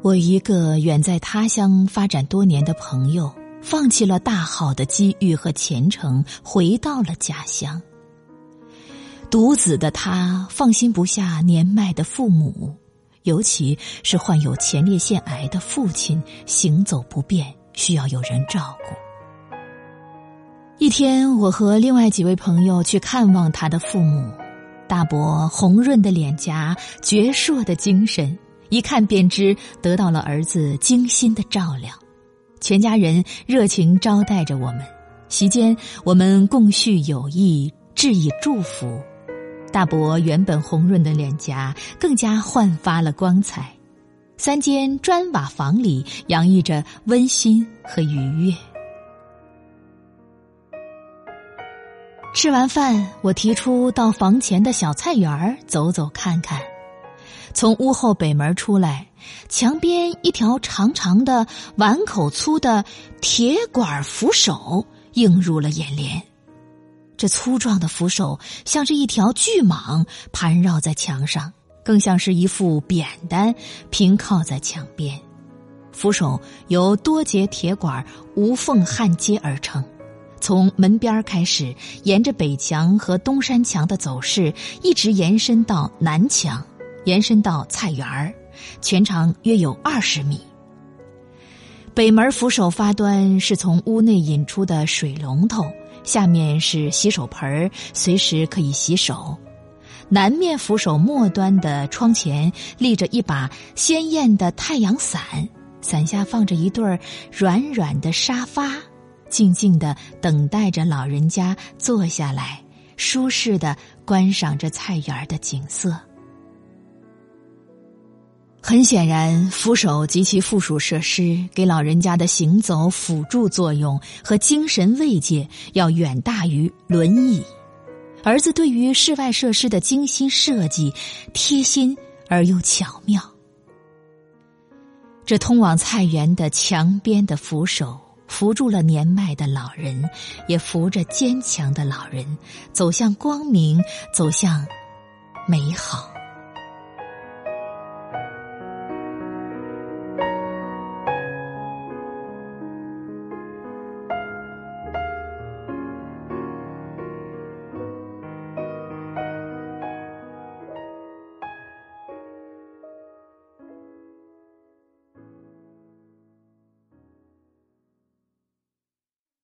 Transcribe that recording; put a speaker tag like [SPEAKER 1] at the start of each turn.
[SPEAKER 1] 我一个远在他乡发展多年的朋友，放弃了大好的机遇和前程，回到了家乡。独子的他放心不下年迈的父母，尤其是患有前列腺癌的父亲，行走不便，需要有人照顾。一天，我和另外几位朋友去看望他的父母，大伯红润的脸颊，矍铄的精神。一看便知得到了儿子精心的照料，全家人热情招待着我们。席间，我们共叙友谊，致以祝福。大伯原本红润的脸颊更加焕发了光彩。三间砖瓦房里洋溢着温馨和愉悦。吃完饭，我提出到房前的小菜园儿走走看看。从屋后北门出来，墙边一条长长的、碗口粗的铁管扶手映入了眼帘。这粗壮的扶手像是一条巨蟒盘绕在墙上，更像是一副扁担平靠在墙边。扶手由多节铁管无缝焊接而成，从门边开始，沿着北墙和东山墙的走势，一直延伸到南墙。延伸到菜园儿，全长约有二十米。北门扶手发端是从屋内引出的水龙头，下面是洗手盆儿随时可以洗手。南面扶手末端的窗前立着一把鲜艳的太阳伞，伞下放着一对儿软软的沙发，静静的等待着老人家坐下来，舒适的观赏着菜园的景色。很显然，扶手及其附属设施给老人家的行走辅助作用和精神慰藉要远大于轮椅。儿子对于室外设施的精心设计，贴心而又巧妙。这通往菜园的墙边的扶手，扶住了年迈的老人，也扶着坚强的老人，走向光明，走向美好。